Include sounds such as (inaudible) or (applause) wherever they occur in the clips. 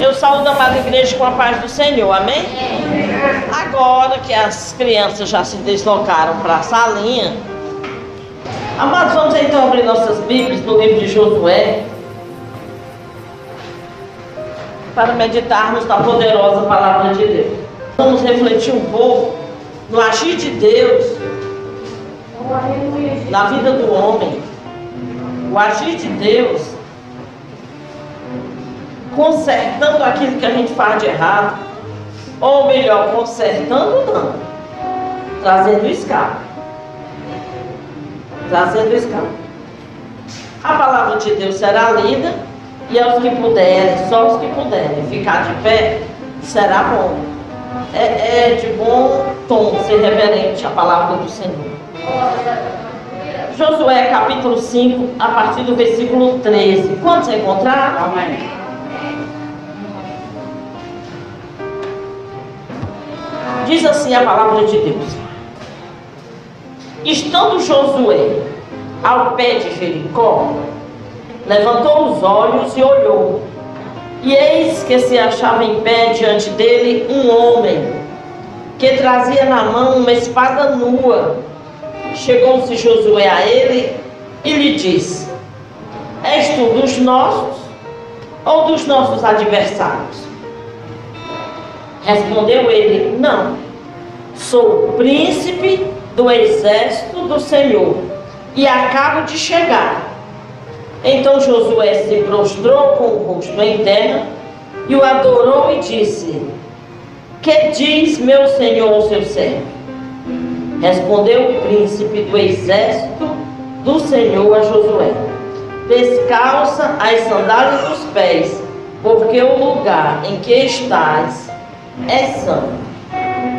Eu saúdo a amada igreja com a paz do Senhor, amém? Agora que as crianças já se deslocaram para a salinha, amados, vamos então abrir nossas Bíblias no livro de Josué para meditarmos na poderosa palavra de Deus. Vamos refletir um pouco no agir de Deus na vida do homem, o agir de Deus consertando aquilo que a gente faz de errado, ou melhor, consertando não, trazendo escape. Trazendo escape. A palavra de Deus será lida e aos que puderem, só os que puderem ficar de pé, será bom. É, é de bom tom ser reverente à palavra do Senhor. Josué capítulo 5, a partir do versículo 13. Quantos encontraram? Amém. Diz assim a palavra de Deus. Estando Josué ao pé de Jericó, levantou os olhos e olhou. E eis que se achava em pé diante dele um homem, que trazia na mão uma espada nua. Chegou-se Josué a ele e lhe disse: És tu dos nossos ou dos nossos adversários? Respondeu ele: Não, sou príncipe do exército do Senhor e acabo de chegar. Então Josué se prostrou com o rosto em terra e o adorou e disse: Que diz meu senhor ao seu servo? Respondeu o príncipe do exército do Senhor a Josué: Descalça as sandálias dos pés, porque o lugar em que estás é santo.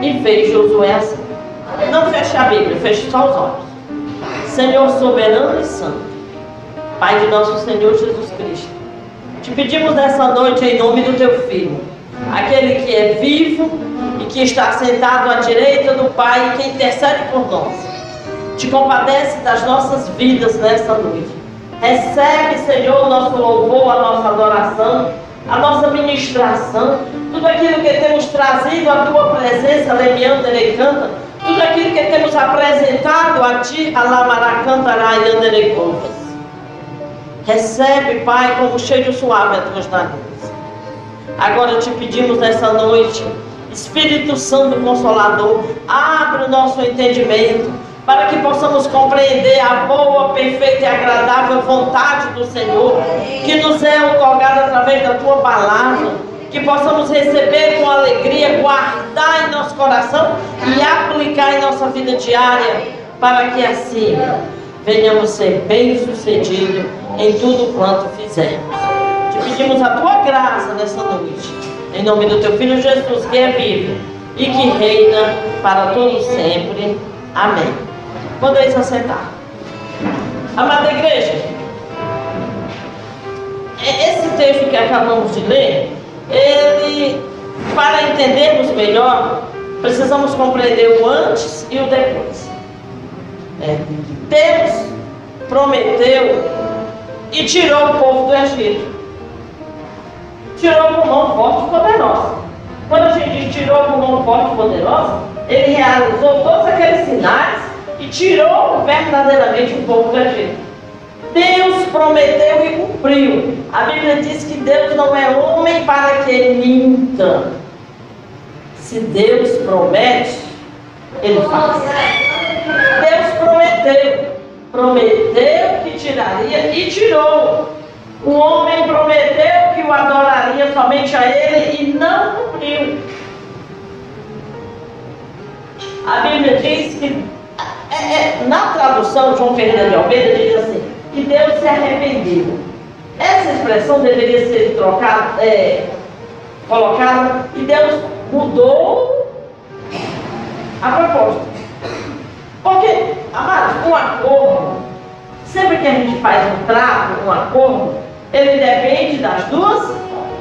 E fez Josué assim. Não feche a Bíblia, feche só os olhos. Senhor soberano e santo, Pai de nosso Senhor Jesus Cristo, te pedimos nessa noite em nome do teu Filho, aquele que é vivo e que está sentado à direita do Pai e que intercede por nós. Te compadece das nossas vidas nesta noite. Recebe, Senhor, nosso louvor, a nossa adoração a nossa ministração, tudo aquilo que temos trazido à tua presença, Lemianda canta, tudo aquilo que temos apresentado a ti, Alamaracantaraianderecovas. Recebe, Pai, como cheio suave a tuas narizes. Agora te pedimos nessa noite, Espírito Santo Consolador, abre o nosso entendimento para que possamos compreender a boa, perfeita e agradável vontade do Senhor, que nos é otorgada através da tua palavra, que possamos receber com alegria, guardar em nosso coração e aplicar em nossa vida diária, para que assim venhamos ser bem-sucedidos em tudo quanto fizermos. Te pedimos a tua graça nessa noite, em nome do teu Filho Jesus, que é vivo e que reina para todos sempre. Amém. Podeis assentar. Amada igreja, esse texto que acabamos de ler, ele, para entendermos melhor, precisamos compreender o antes e o depois. É. Deus prometeu e tirou o povo do Egito. Tirou com mão forte e poderosa. Quando a gente tirou com mão forte e poderosa, ele realizou todos aqueles sinais e tirou verdadeiramente o povo do Egito. Deus prometeu e cumpriu. A Bíblia diz que Deus não é homem para que ele minta. Se Deus promete, ele faz. Deus prometeu. Prometeu que tiraria e tirou. O homem prometeu que o adoraria somente a ele e não cumpriu. A Bíblia diz que é, é, na tradução, João Ferreira de Almeida diz assim, que Deus se arrependeu. Essa expressão deveria ser trocada, é, colocada, e Deus mudou a proposta. Porque, amados, um acordo, sempre que a gente faz um trato, um acordo, ele depende das duas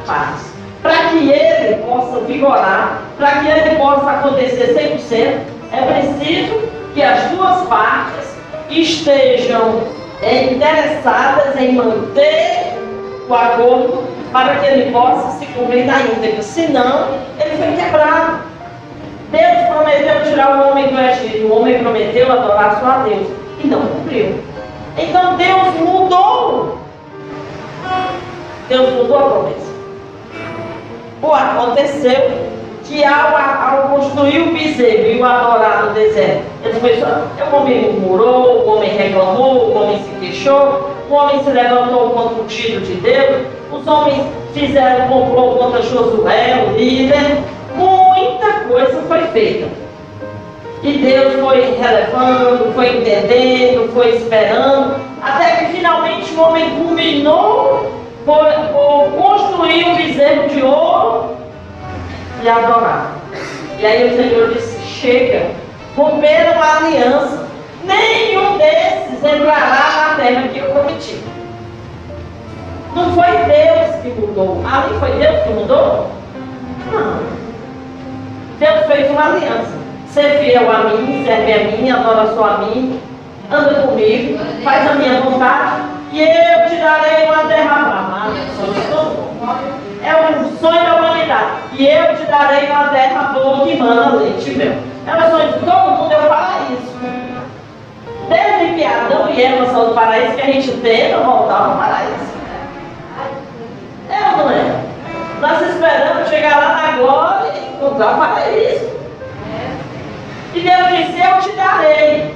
partes. Para que ele possa vigorar, para que ele possa acontecer 100%, é preciso que as duas partes estejam interessadas em manter o acordo para que ele possa se cumprir na íntegra. Senão, ele foi quebrado. Deus prometeu tirar o homem do Egito. O homem prometeu adorar só a Deus. E não cumpriu. Então Deus mudou. Deus mudou a promessa. Pô, aconteceu que ao, ao construir o bezerro e o adorar no deserto, eles começaram, o homem murmurou, o homem reclamou, o homem se queixou, o homem se levantou contra o tiro de Deus, os homens fizeram complô contra Josué, o líder, muita coisa foi feita. E Deus foi relevando, foi entendendo, foi esperando, até que finalmente o homem culminou por, por construir um bezerro de ouro e adorar. E aí o Senhor disse: chega, romperam a aliança, nenhum desses entrará na terra que eu prometi. Não foi Deus que mudou. Ali foi Deus que mudou? Não. Deus fez uma aliança. Ser fiel a mim, serve a mim, adora só a mim, anda comigo, faz a minha vontade, e eu te darei uma terra amada. É um sonho da humanidade. E eu te darei uma terra boa que manda leite meu. É um sonho de todo mundo, eu falo isso. Desde que Adão e Eva são do paraíso, que a gente tenta voltar ao paraíso. É ou não é? Nós esperamos chegar lá na glória e encontrar o paraíso. E Deus disse, eu te darei.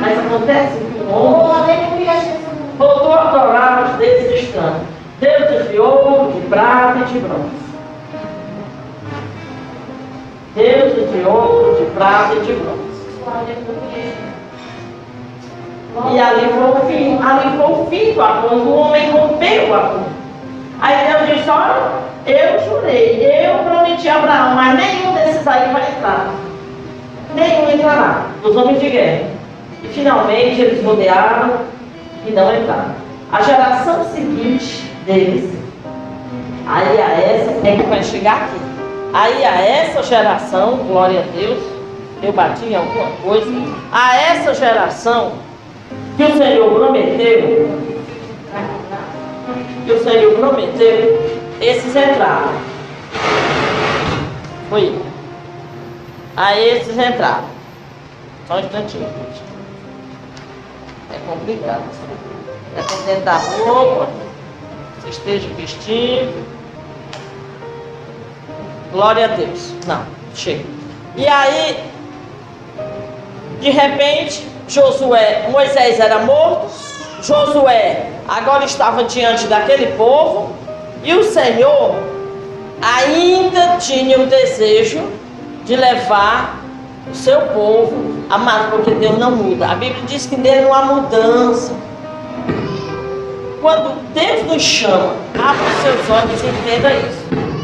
Mas acontece que o homem voltou a adorar os deuses estranhos. Deuses de ouro, de prata e de bronze. Deuses de ouro, de prata e de bronze. E ali foi o fim, ali foi o fim do acordo, o homem rompeu o acordo. Aí Deus disse, olha, eu jurei, eu prometi a Abraão, mas nenhum desses aí vai entrar. Nenhum entrará, dos homens de guerra. E finalmente eles rodearam e não entraram. A geração seguinte deles, aí a essa, é que vai chegar aqui. Aí a essa geração, glória a Deus, eu bati em alguma coisa, a essa geração que o Senhor prometeu, que o Senhor prometeu, esses entraram. Foi. Aí esses entraram. Só um instantinho. É complicado. Dependendo da roupa, esteja vestindo. Glória a Deus. Não, chega. E aí, de repente, Josué, Moisés era morto, Josué agora estava diante daquele povo, e o Senhor ainda tinha o desejo de levar o seu povo amado, porque Deus não muda. A Bíblia diz que nele não há mudança. Quando Deus nos chama, abra os seus olhos e entenda isso.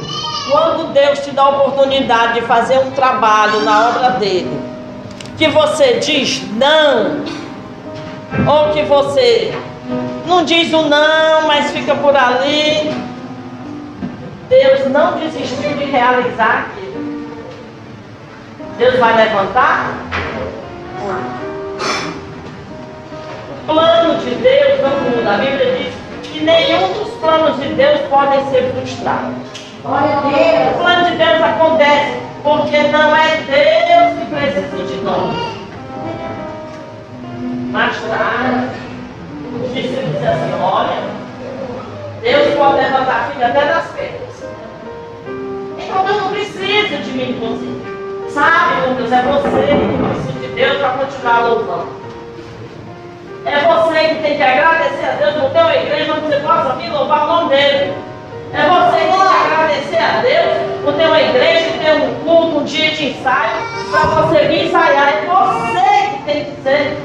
Deus te dá a oportunidade de fazer um trabalho na obra dele, que você diz não, ou que você não diz o não, mas fica por ali, Deus não desistiu de realizar aquilo. Deus vai levantar? O plano de Deus não muda. A Bíblia diz que nenhum dos planos de Deus podem ser frustrados. O plano de Deus acontece porque não é Deus que precisa de nós. Mais tarde, os discípulos dizem assim, olha, Deus pode levantar filho até das pedras. Então Deus não precisa de mim você. Sabe, Lucas, é você que precisa de Deus para continuar louvando. É você que tem que agradecer a Deus por ter uma igreja onde você possa vir louvar o nome dele. É você que tem que agradecer a Deus por ter uma igreja, que tem um culto, um dia de ensaio, para você vir ensaiar. É você que tem que ser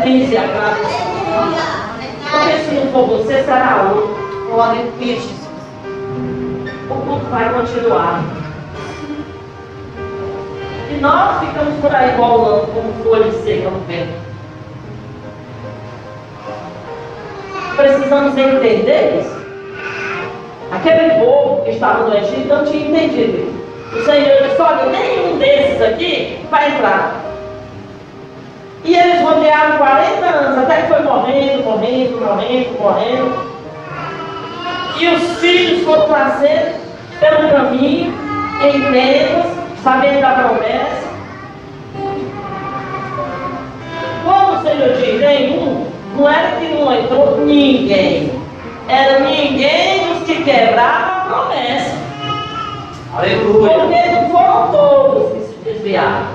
feliz e agradecer. Porque se não for você, será outro. Aleluia, Jesus. O culto vai continuar. E nós ficamos por aí bolando como folha seca no vento. Precisamos entender isso. Aquele povo que estava no Egito não tinha entendido. O Senhor disse, olha, nenhum desses aqui vai entrar. E eles rodearam 40 anos, até que foi morrendo, morrendo, morrendo, morrendo. E os filhos foram nascendo pelo caminho, em tendas, sabendo da promessa. Quando o Senhor diz nenhum, não era que não entrou ninguém. Era ninguém dos que quebravam a promessa. Aleluia. Porque não foram todos que se desviaram.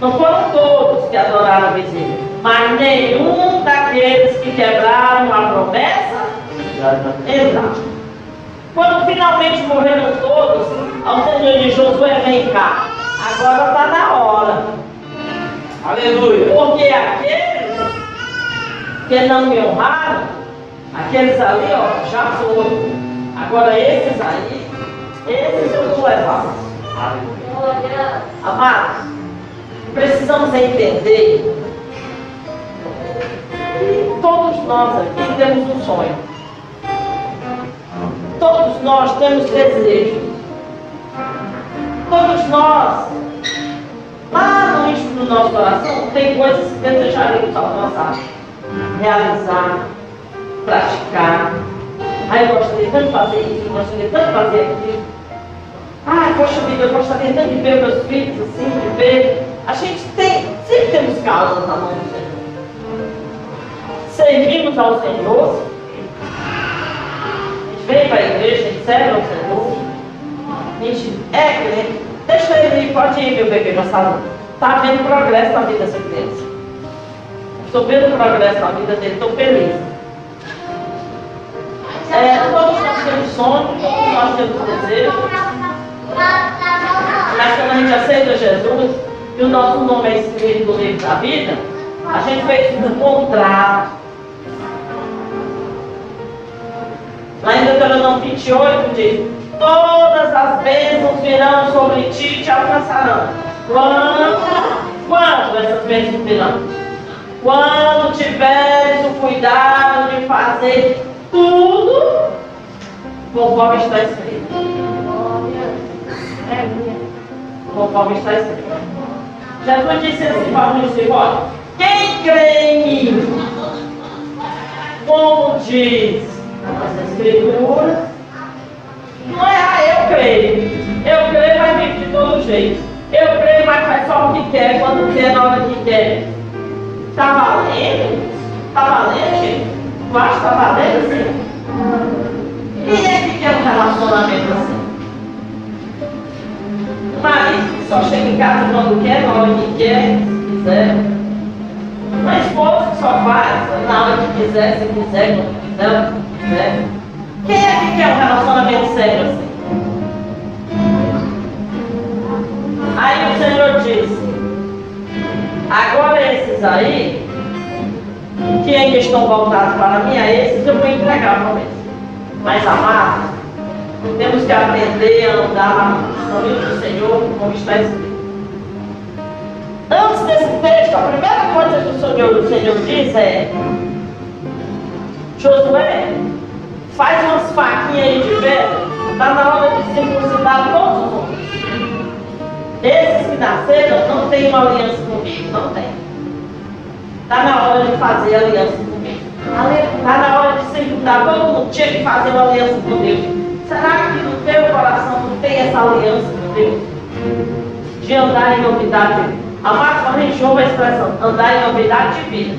Não foram todos que adoraram o vizinho. Mas nenhum daqueles que quebraram a promessa entraram. Quando finalmente morreram todos, ao Senhor de Josué, vem cá. Agora está na hora. Aleluia. Porque aqueles que não me honraram, aqueles ali, ó, já foram. Agora esses aí, esses eu vou levar. Amados, precisamos entender que todos nós aqui temos um sonho. Todos nós temos desejo. Todos nós, lá no íntimo do nosso coração, tem coisas que desejaríamos alcançar, realizar, praticar. Ah, eu tanto de fazer isso, eu tanto de fazer aquilo. Ah, poxa vida, eu gostaria tanto de ver meus filhos assim, de ver. A gente tem, sempre temos causas na mão do Senhor. Servimos ao Senhor. A gente vem para a igreja, a gente serve ao Senhor. A gente é crente. Deixa ele pode ir, meu bebê, na sala. Está vendo progresso na vida dessa criança. Estou vendo progresso na vida dele, estou feliz. É, todos nós temos sonhos, todos nós temos desejos. Mas quando a gente aceita Jesus e o nosso nome é escrito no livro da vida, a gente fez um contrato. Lá em Deuteronômio 28 diz: Todas as bênçãos virão sobre ti e te alcançarão. Quando? Quando essas bênçãos virão? Quando tiveres o cuidado de fazer tudo conforme está escrito. Conforme está escrito. Jesus disse assim para os discípulos: Quem crê em mim, como diz as Escrituras, não é ah, eu creio. Eu creio, mas vive de todo jeito. Eu creio, mas faz só o que quer, quando quer, na hora que quer. Está valendo? Está valendo, gente? Que está valendo assim? Quem é que quer um relacionamento assim? O marido que só chega em casa quando quer, na hora que quer, se quiser. Uma esposa que só faz na hora que quiser, se quiser, quando quiser, quando quiser. Quem é que quer um relacionamento sério assim? Aí o Senhor disse, agora esses aí, que ainda estão voltados para mim, a esses eu vou entregar para eles. Mas amados, temos que aprender a andar no caminho do Senhor, como está escrito. Antes desse texto, a primeira coisa que o Senhor, o Senhor diz é Josué, faz umas faquinhas aí de ferro, está na hora de circuncidar todos os homens. Esses que nasceram não têm uma aliança comigo, não tem. Está na hora de fazer aliança comigo. Está na hora de circundar, todo mundo tinha que fazer uma aliança com Deus. Será que no teu coração não tem essa aliança com Deus? De andar em novidade a gente ouve a expressão andar em novidade de vida,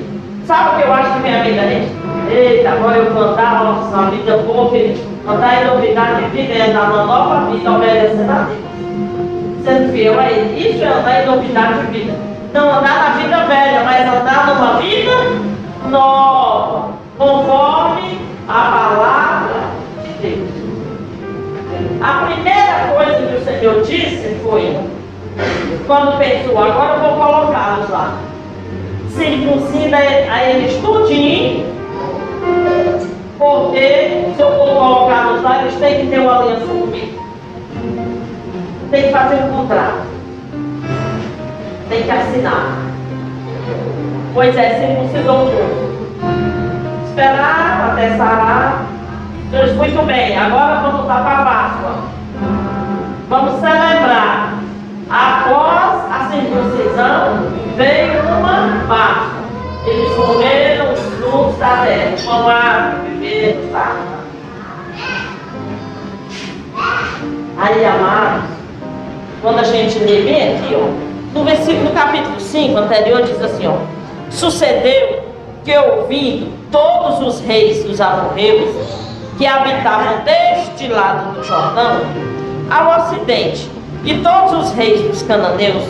sabe o que eu acho que vem a vida da gente? Eita, agora eu vou andar nossa, uma vida boa, filho. Andar em novidade de vida é andar numa nova vida, obedecendo a Deus. Sendo fiel a Ele. Isso é andar em novidade de vida. Não andar na vida velha, mas andar numa vida nova, conforme a palavra de Deus. A primeira coisa que o Senhor disse foi, quando pensou, agora eu vou colocá-los lá. Circuncida a eles tudinho, porque se eu for colocá-los lá, eles têm que ter uma aliança comigo. Tem que fazer um contrato. Tem que assinar. Pois é, circuncidou tudo. Esperar até sarar. Deus, muito bem, agora vamos voltar para a Páscoa. Vamos celebrar. Após a circuncisão, veio uma Páscoa. Eles comeram os frutos da terra, pão árvore, beberam, tá? Aí, amados, quando a gente lê bem aqui, ó, no versículo, no capítulo 5 anterior, diz assim, ó, sucedeu que ouvindo todos os reis dos amorreus que habitavam deste lado do Jordão, ao ocidente, e todos os reis dos cananeus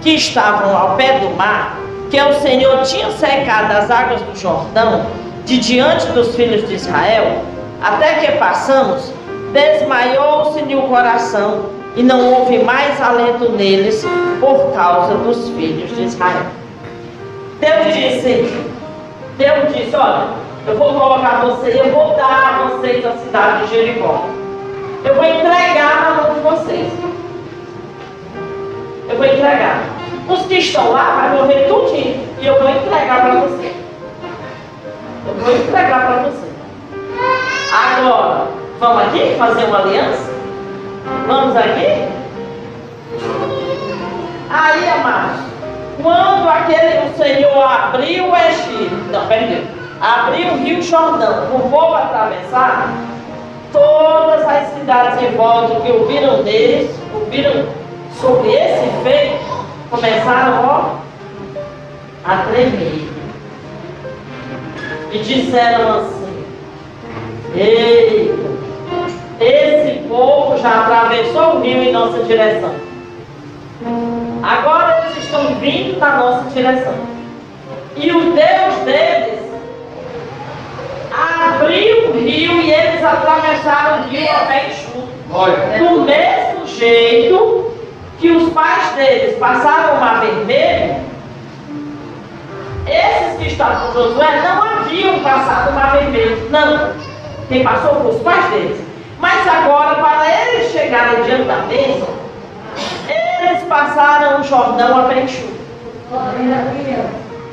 que estavam ao pé do mar, que o Senhor tinha secado as águas do Jordão de diante dos filhos de Israel, até que passamos, desmaiou-se-lhe o coração e não houve mais alento neles por causa dos filhos de Israel. Deus disse, Deus disse, olha, eu vou colocar vocês, eu vou dar a vocês a cidade de Jericó. Eu vou entregar na mão de vocês. Eu vou entregar. Os que estão lá vai morrer tudinho. E eu vou entregar para você. Eu vou entregar para você. Agora, vamos aqui fazer uma aliança? Vamos aqui? Aí, amados, quando aquele o Senhor abriu o Egito, não, perdeu, abriu o rio Jordão, o povo atravessar, todas as cidades em volta que ouviram deles, ouviram sobre esse feito, começaram ó, a tremer. E disseram assim, eita, esse povo já atravessou o rio em nossa direção. Agora eles estão vindo na nossa direção. E o Deus deles abriu o rio e eles atravessaram o rio a pé enxuto. Do mesmo jeito que os pais deles passaram o mar vermelho, esses que estavam com Josué não haviam passado o mar vermelho. Não. Quem passou foram os pais deles. Mas agora, para eles chegarem diante da bênção, eles passaram o Jordão a enxuto.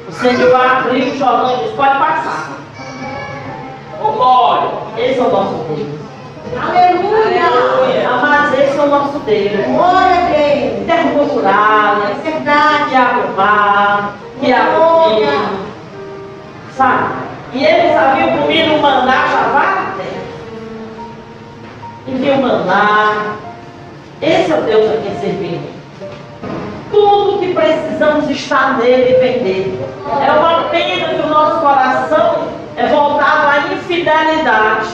O Senhor abriu o Jordão e disse, pode passar. Oh, glória, esse é o nosso Deus. Aleluia! Aleluia. Amados, esse é o nosso Deus. Glória a Deus! Muralhas, É verdade. que abre o mar, que rio. Sabe? E eles haviam comido vários tempos. Enviou maná. Esse é o Deus a quem servimos. Tudo que precisamos está nele e vem dele. É uma pena que o nosso coração é voltado à infidelidade.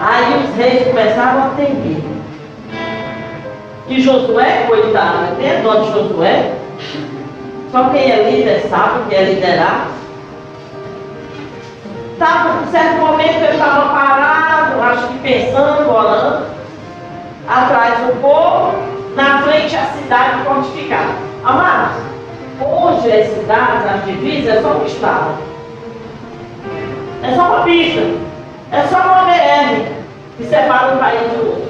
Aí os reis começaram a temer. E Josué, coitado, tem dó de Josué? Só quem é líder sabe o que é liderar. Tava, em certo momento ele estava parado, acho que pensando, orando, atrás do povo, na frente a cidade fortificada. Amados, hoje as cidades, as divisas, é só um estado. É só uma pista. É só uma BR que separa um país do outro.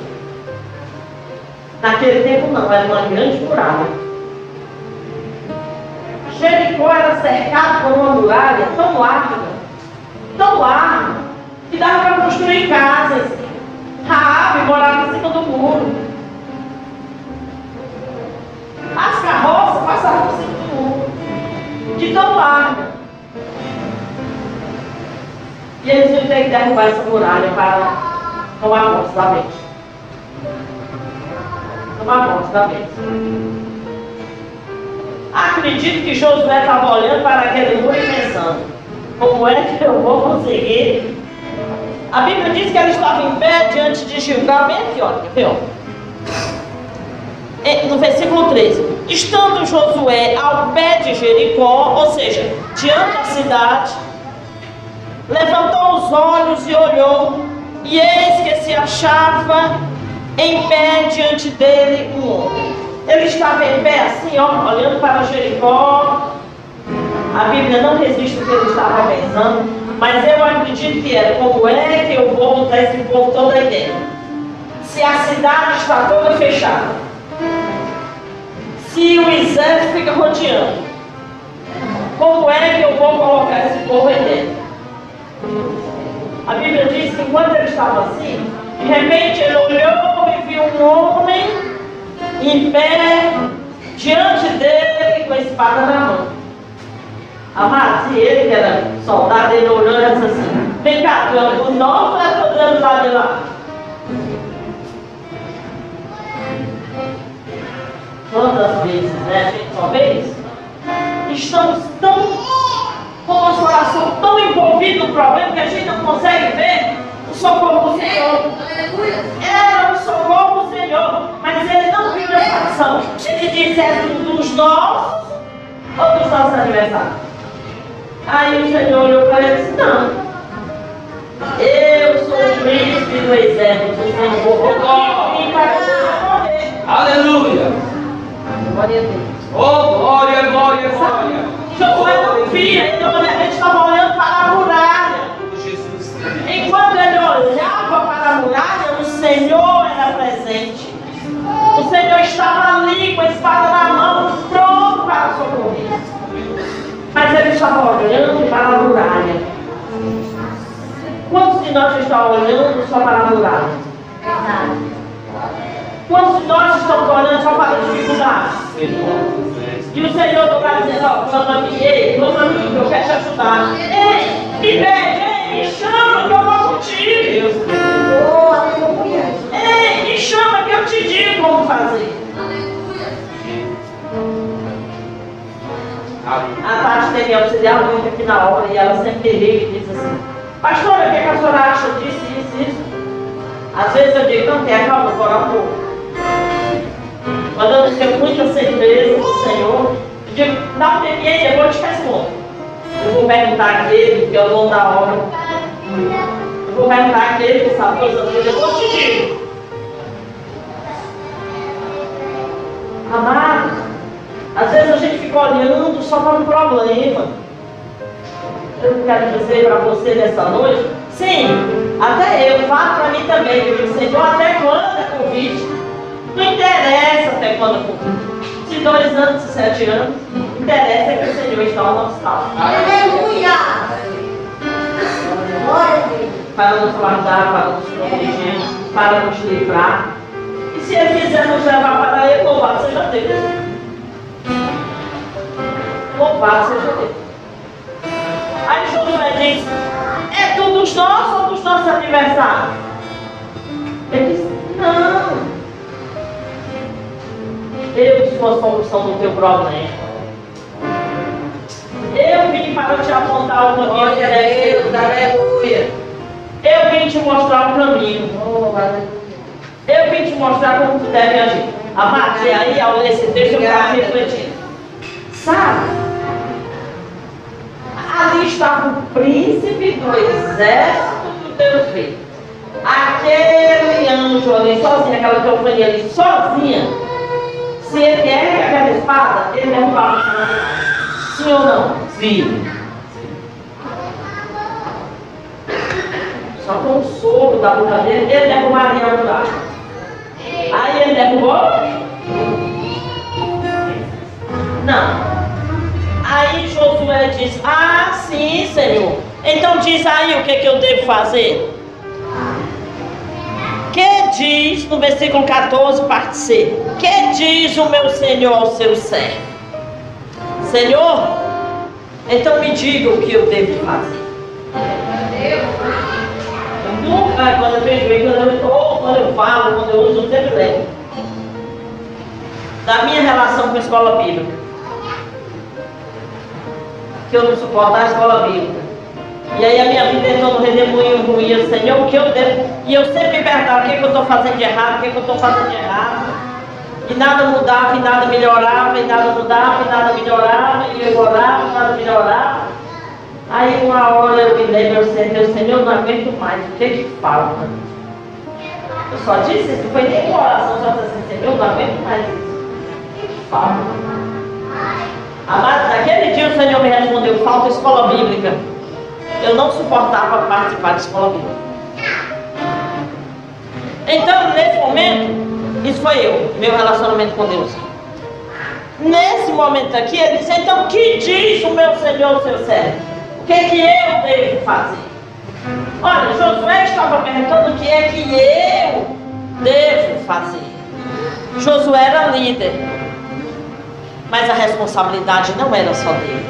Naquele tempo não, era uma grande muralha. Jericó era cercado por uma muralha tão larga, tão larga, que dava para construir casas. Raabe morava em cima do muro. As carroças passavam por cima do muro. De tão larga. E eles iam ter que derrubar essa muralha para tomar posse da mente. Tomar posse da mente. Acredito que Josué estava olhando para aquele muro e pensando, como é que eu vou conseguir? A Bíblia diz que ela estava em pé diante de Gilgal, bem aqui, ver, ó? É, No versículo 13, estando Josué ao pé de Jericó, ou seja, diante da cidade, levantou os olhos e olhou, e eis que se achava em pé diante dele um homem. Ele estava em pé assim, ó, olhando para Jericó. A Bíblia não resiste o que ele estava pensando, mas eu acredito que era como é que eu vou botar esse povo todo aí dentro. Se a cidade está toda fechada, se o exército fica rodeando, como é que eu vou colocar esse povo aí dentro? A Bíblia diz que enquanto ele estava assim, de repente ele olhou e viu um homem em pé diante dele com a espada na mão. Amado, se ele que era soldado, ele olhou e disse assim, vem cá, tu o nosso ou é todo lado de lá? Quantas vezes, né, gente, uma estamos tão, com o nosso coração tão envolvido no problema que a gente não consegue ver o socorro do Senhor. Era o socorro do Senhor, mas ele não viu essa ação. Ele disse, é dos nossos ou dos nossos aniversários? Aí o Senhor olhou para ele e disse, não. Eu sou o príncipe do exército do Senhor. E para morrer. Aleluia. Glória a Deus. Oh, glória, glória, glória. Não via, então a gente estava olhando para a muralha. Jesus. Enquanto ele olhava para a muralha, o Senhor era presente. O Senhor estava ali com a espada na Mas ele estava olhando para a muralha. Quantos de nós estão olhando só para a muralha? Quantos de nós estamos olhando só para a dificuldade? E o Senhor do lugar dizendo, ó, clama a mim, ei, clama a mim, eu quero te ajudar. Ei, me pede, ei, me chama que eu vou contigo. Oh. Ei, me chama que eu te digo como fazer. A Tati teve auxiliar muito aqui na obra e ela sempre liga e diz assim, pastora, o que, é que a senhora acha disso, isso, isso? Às vezes eu digo, não quer, calma, agora um pouco. Quando eu tenho muita certeza do Senhor, eu digo, dá um tempinho aí, depois eu te respondo. Eu vou perguntar àquele que é o dono da obra. Eu vou perguntar àquele que sabe todas eu te digo. Amado, às vezes a gente fica olhando só para um problema. Eu quero dizer para você nessa noite, sim, até eu, falo para mim também, eu digo, Senhor, até quando é convite? Não interessa até quando é convite. Se dois anos, se sete anos, interessa é que o Senhor está ao nosso lado. Aleluia. Glória a Deus. Para nos guardar, para nos proteger, para nos livrar. E se Ele quiser nos levar para Ele, louvado seja Deus. Louvado seja Deus. Aí Josué diz, é tudo dos nossos ou dos nossos aniversários? Ele disse, não. Eu sou a solução do teu problema. Eu vim para te apontar o caminho. Glória a Deus, aleluia. Eu vim te mostrar o caminho. Oh, aleluia. Eu vim te mostrar como tu deve agir. Amado, e aí ao ler esse texto eu estava refletindo. Sabe? Ali estava o príncipe do exército do Deus feito. Aquele anjo ali sozinho, aquela teofania ali sozinha. Se ele ergue aquela espada, ele derrubava o Senhor. Sim ou não? Sim. Só com o sopro da boca dele, ele derrubaria a muralha. Aí ele derrubou? Não. Aí Josué diz: Ah, sim, Senhor. Então diz aí o que, que eu devo fazer. Que diz no versículo 14, parte C: Que diz o meu Senhor ao seu servo? Senhor, então me diga o que eu devo fazer. Nunca, quando eu vejo, quando eu, quando eu falo, quando eu uso, eu sempre lembro. Da minha relação com a escola bíblica. Que eu não suporto a escola bíblica. E aí a minha vida entrou no redemoinho ruim, Senhor, o que eu devo? E eu sempre perguntava o que, que eu estou fazendo de errado, o que, que eu estou fazendo de errado. E nada mudava, e nada melhorava, e nada mudava, e nada melhorava, e eu orava, e nada melhorava. Aí uma hora eu me lembro, eu Senhor, eu não aguento mais, o que que falta? Eu só disse isso, foi nem uma oração, só disse eu não aguento mais isso. Falta? Amado, naquele dia o Senhor me respondeu, falta escola bíblica. Eu não suportava participar de escola bíblica. Então, nesse momento, isso foi eu, meu relacionamento com Deus. Nesse momento aqui, ele disse, então, que diz o meu Senhor, o seu servo? O que que eu devo fazer? Olha, Josué estava perguntando o que é que eu devo fazer. Josué era líder, mas a responsabilidade não era só dele.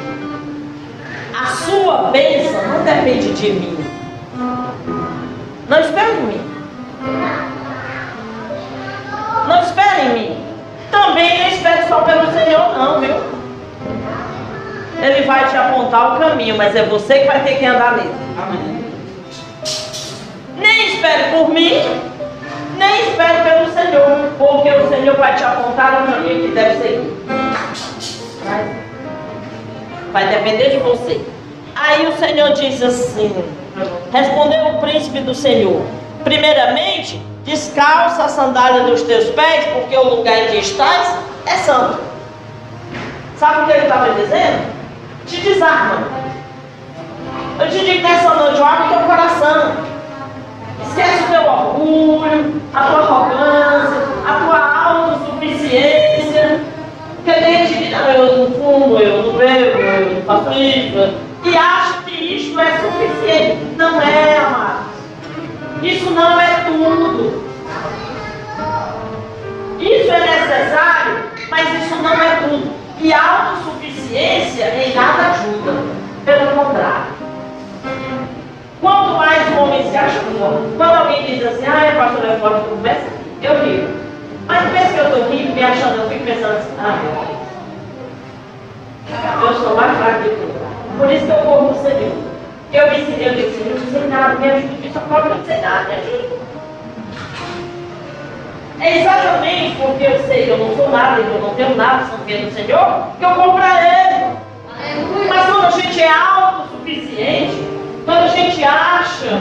A sua bênção não depende de mim. Não espere em mim. Não espere em mim. Também não espere só pelo Senhor, não, viu? Ele vai te apontar o caminho, mas é você que vai ter que andar nele. Nem espere por mim, nem espere pelo Senhor, porque o Senhor vai te apontar o caminho que deve seguir. Vai, depender de você. Aí o Senhor diz assim: respondeu o príncipe do Senhor. Primeiramente, descalça a sandália dos teus pés, porque o lugar em que estás é santo. Sabe o que ele estava dizendo? Te desarma. Eu te digo nessa noite, o teu coração. Esquece o teu orgulho, a tua arrogância, a tua autossuficiência. Porque tem gente que eu não fumo, eu não bebo, eu não faço isso. E acha que isto é suficiente. Não é, amados. Isso não é tudo. Isso é necessário, mas isso não é tudo. E autossuficiência em nada ajuda. Pelo contrário. Quanto mais o homem se acha forte, quando alguém diz assim, ah, é pastor é forte, conversa, eu digo. Mas pensa que eu estou rindo, me achando, eu fico pensando assim, ah, eu sou mais fraco de tudo. Por isso que eu corro no Senhor. Eu disse, eu disse, eu não sei nada, me ajuda, eu só pobre não sei nada, me ajuda. É exatamente porque eu sei que eu não sou nada, que eu não tenho nada, não tenho do Senhor, que eu vou para Ele. Mas quando a gente é autossuficiente, quando a gente acha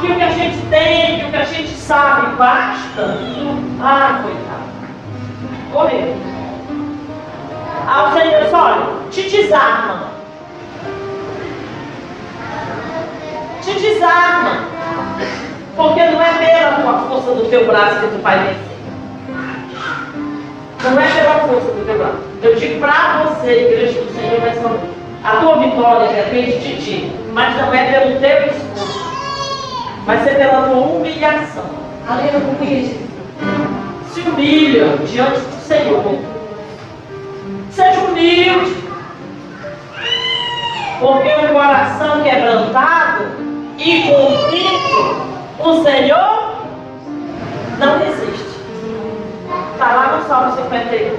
que o que a gente tem, que o que a gente sabe basta, ah, coitado, correu. Aí o diz, olha, te desarma. Te desarma. Porque não é pela tua força do teu braço que tu vai vencer. Não é pela força do teu braço. Eu digo para você, igreja do Senhor, nessa noite. A tua vitória depende de ti, mas não é pelo teu esforço. Vai ser pela tua humilhação. Aleluia. Se humilha diante do Senhor. Seja humilde. Porque o coração quebrantado e contrito, o Senhor não resiste. Está lá no Salmo 51.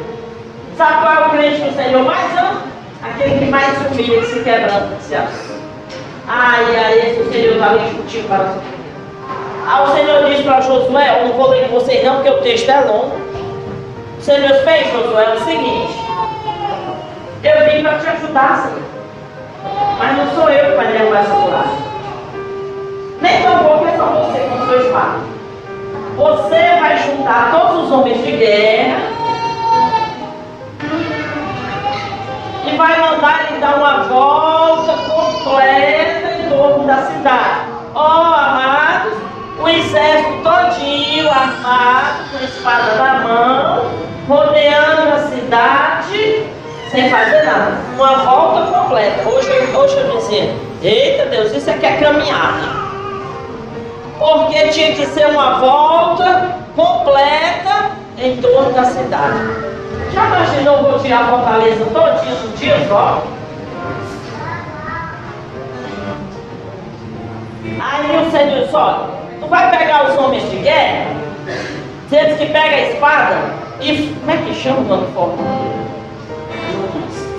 Sabe qual é o crente que o Senhor mais ama? Aquele que mais humilha, que se quebranta, que se. Ai, ai, esse o Senhor está discutindo para você. Aí o Senhor diz para Josué, eu não vou ler com vocês não, porque o texto é longo. O Senhor fez, Josué, é o seguinte. Eu vim para te ajudar, Senhor. Mas não sou eu que vai levar essa coragem. Nem tão pouco é só você com sua espada. Você vai juntar todos os homens de guerra e vai mandar ele dar uma volta completa em torno da cidade. Ó, oh, amados, o exército todinho armado, com a espada na mão, rodeando a cidade, sem fazer nada. Uma volta completa. Hoje, hoje eu dizia, eita Deus, isso aqui é caminhada. Porque tinha que ser uma volta completa em torno da cidade. Já imaginou tirar a fortaleza todinha num dia só? Aí o Senhor olha, tu vai pegar os homens de guerra, eles que pega a espada e. Como é que chama o nome forma?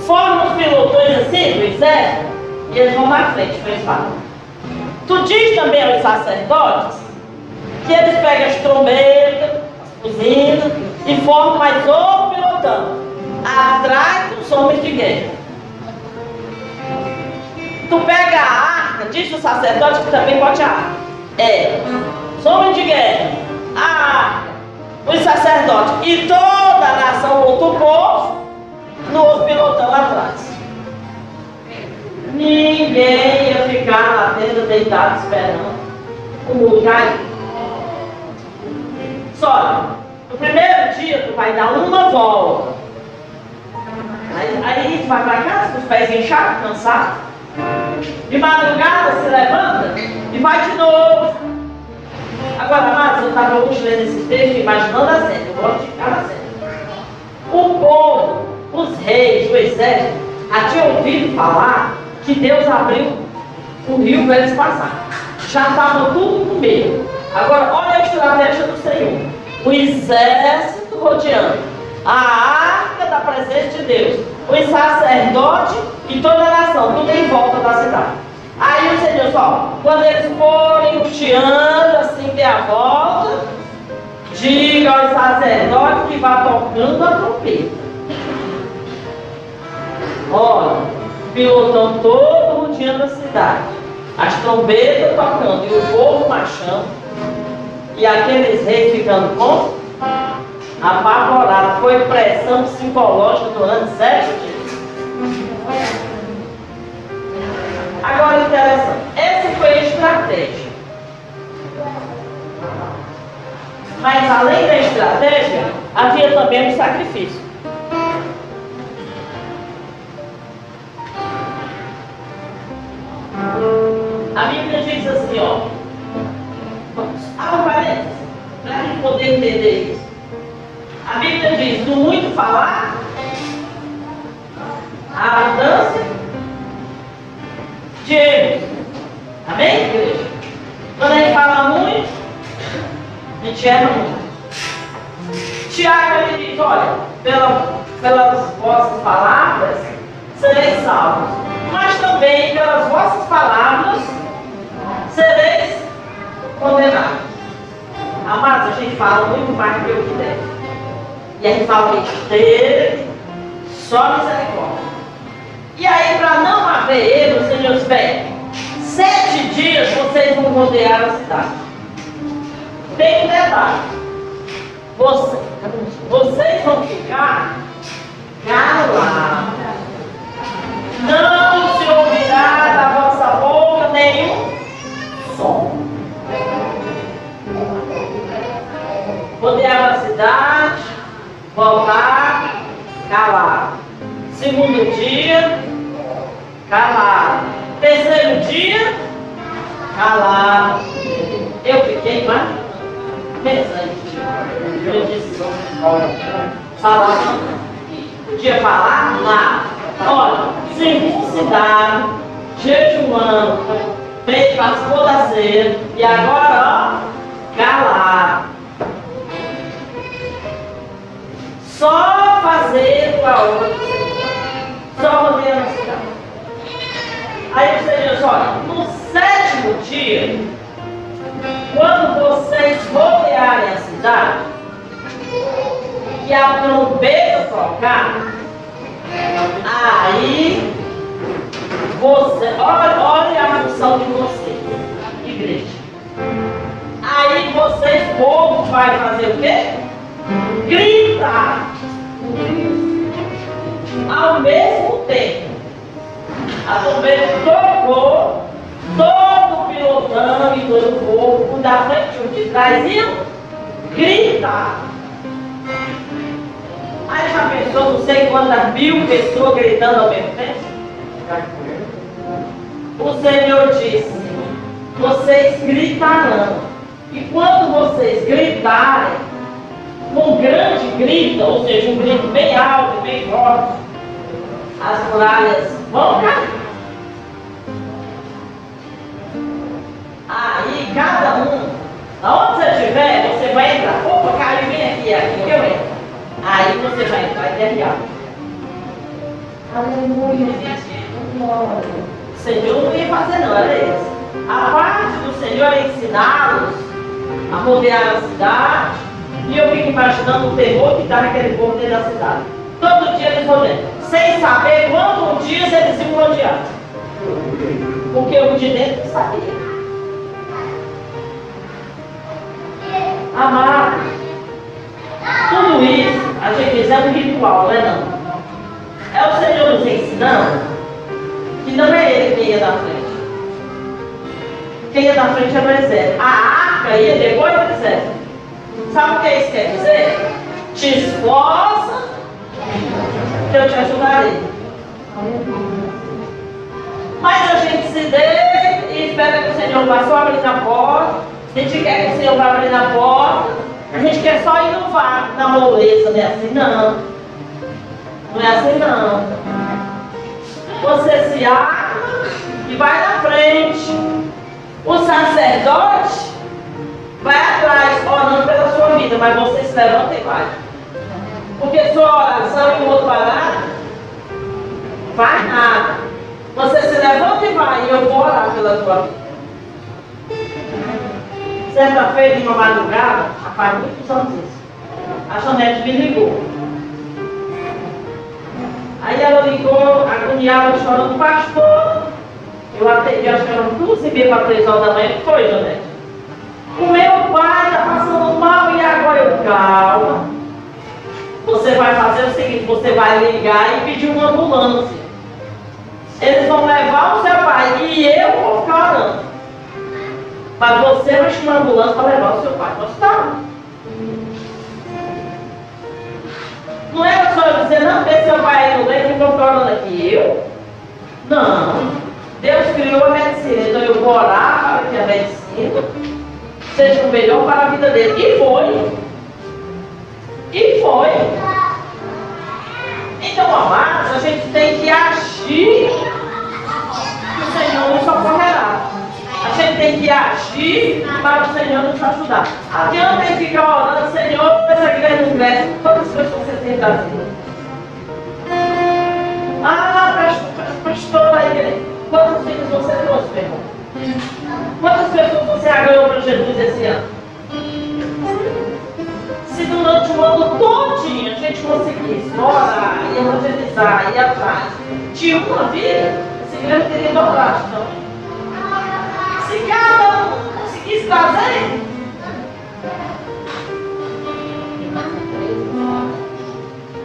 Forma os pilotões assim do exército e eles vão na frente com a espada. Tu diz também aos sacerdotes que eles pegam as trombetas, e formam mais outro pilotão atrás dos homens de guerra. Tu pega a arca, diz o sacerdote que também pode a arca. É, os homens de guerra, a arca, os sacerdotes e toda a nação, outro povo, no outro pilotão atrás. Ninguém ia ficar lá dentro deitado esperando o mundo. Só, no primeiro dia tu vai dar uma volta. Aí, aí tu vai para casa com os pés inchados, cansados. De madrugada se levanta e vai de novo. Agora, amados, eu estava hoje lendo esse texto imaginando a cena. Eu gosto de ficar na cena. O povo, os reis do exército já tinham ouvido falar que Deus abriu o rio para eles passarem. Já estavam tudo com medo. Agora, olha a estratégia do Senhor. O exército rodeando. A arca da presença de Deus. Os sacerdotes e toda a nação, tudo em volta da cidade. Aí o Senhor só, quando eles forem rodeando assim de a volta, diga aos sacerdotes que vá tocando a trompeta. Olha, pilotão todo rodeando a cidade. As trombetas tocando e o povo marchando. E aqueles reis ficando com apavorados. Foi pressão psicológica durante sete dias. Agora interessante, essa foi a estratégia. Mas além da estratégia, havia também o sacrifício. A Bíblia diz assim, ó. Há um parênteses, para a gente poder entender isso. A Bíblia diz, do muito falar, a abundância de erros. Amém, igreja? Quando a gente fala muito, a gente erra muito. Tiago ele diz, olha, pela, pelas vossas palavras sereis salvos, mas também pelas vossas palavras sereis condenados. Amados, a gente fala muito mais do que o que deve. E a gente fala besteira, só misericórdia. E aí, para não haver erro, Senhor disse, sete dias vocês vão rodear a cidade. Tem um detalhe. Você, vocês vão ficar calados. Não cidade, voltar, calado. Segundo dia, calado. Terceiro dia, calado. Eu fiquei mais pensando. Eu disse, falar. Podia falar nada. Olha, simplicidade, jejuando, fez, participou da ceia, e agora, ó, calado. Só fazendo a obra só rodeando a cidade. Aí Senhor diz, olha, no sétimo dia, quando vocês rodearem a cidade, e a trombeta tocar, aí você, olha, olha a função de vocês, igreja. Aí vocês, povo, vai fazer o quê? Gritar. Ao mesmo tempo, a trombeta tocou, todo o pilotão e todo o povo, o da frente e de trás iam gritar. Aí já pensou, não sei quantas mil pessoas gritando ao mesmo tempo? O Senhor disse, vocês gritarão. E quando vocês gritarem, com grande grito, ou seja, um grito bem alto, bem forte, as muralhas vão cair. Aí cada um, aonde você estiver, você vai entrar. Opa, caiu bem aqui, aqui que eu entro. Aí você vai entrar e derriar. Aleluia. O Senhor não ia fazer não, era isso. A parte do Senhor é ensiná-los a rodear a cidade. E eu fico imaginando o terror que está naquele povo dentro da cidade. Todo dia eles rodeiam. Sem saber quantos dias eles iam rodear. Porque o de dentro sabia. Amado, tudo isso a gente diz é um ritual, não é não? É o Senhor nos ensinando que não é Ele quem ia na frente. Quem ia na frente era o exército. A arca ia depois do exército. Sabe o que isso quer dizer? Te esforça que eu te ajudarei. Mas a gente se deita e espera que o Senhor vá só abrir na porta. A gente quer que o Senhor vá abrir na porta. A gente quer só ir no vácuo, na moleza, né? Assim, não. Não Não é assim não. Você se arma e vai na frente. O sacerdote vai atrás, orando pela sua vida, mas você se levanta e vai. Porque sua oração e o outro parado, faz nada. Você se levanta e vai, e eu vou orar pela tua vida. Certa feita, em uma madrugada, faz muitos anos isso, a Janete me ligou. Aí ela ligou, agoniada, chorando, pastor. Eu atendi, acho que eram duas e meia para três horas da manhã. Foi, Janete? O meu pai está passando mal e agora eu, calma. Você vai fazer o seguinte, você vai ligar e pedir uma ambulância. Eles vão levar o seu pai e eu vou ficar orando. Mas você vai chamar a ambulância para levar o seu pai para o hospital. Não era só eu dizer, não, deixa seu pai aí no leito e vou ficar orando aqui. Eu? Não. Deus criou a medicina, então eu vou orar para que a medicina seja o melhor para a vida dele. E foi. E foi. Então, amados, a gente tem que agir que o Senhor nos socorrerá. A gente tem que agir para o Senhor nos ajudar. Adianta ele ficar orando, Senhor, essa igreja não cresce. Quantas pessoas você tem trazido? Ah, pastor igreja. Quantos filhos você trouxe, meu irmão? Quantas pessoas você ganhou para Jesus esse ano? Se durante o ano todinho a gente conseguisse orar e evangelizar e atrás de uma vida, essa igreja teria dobrado. Então, se cada um conseguisse fazer,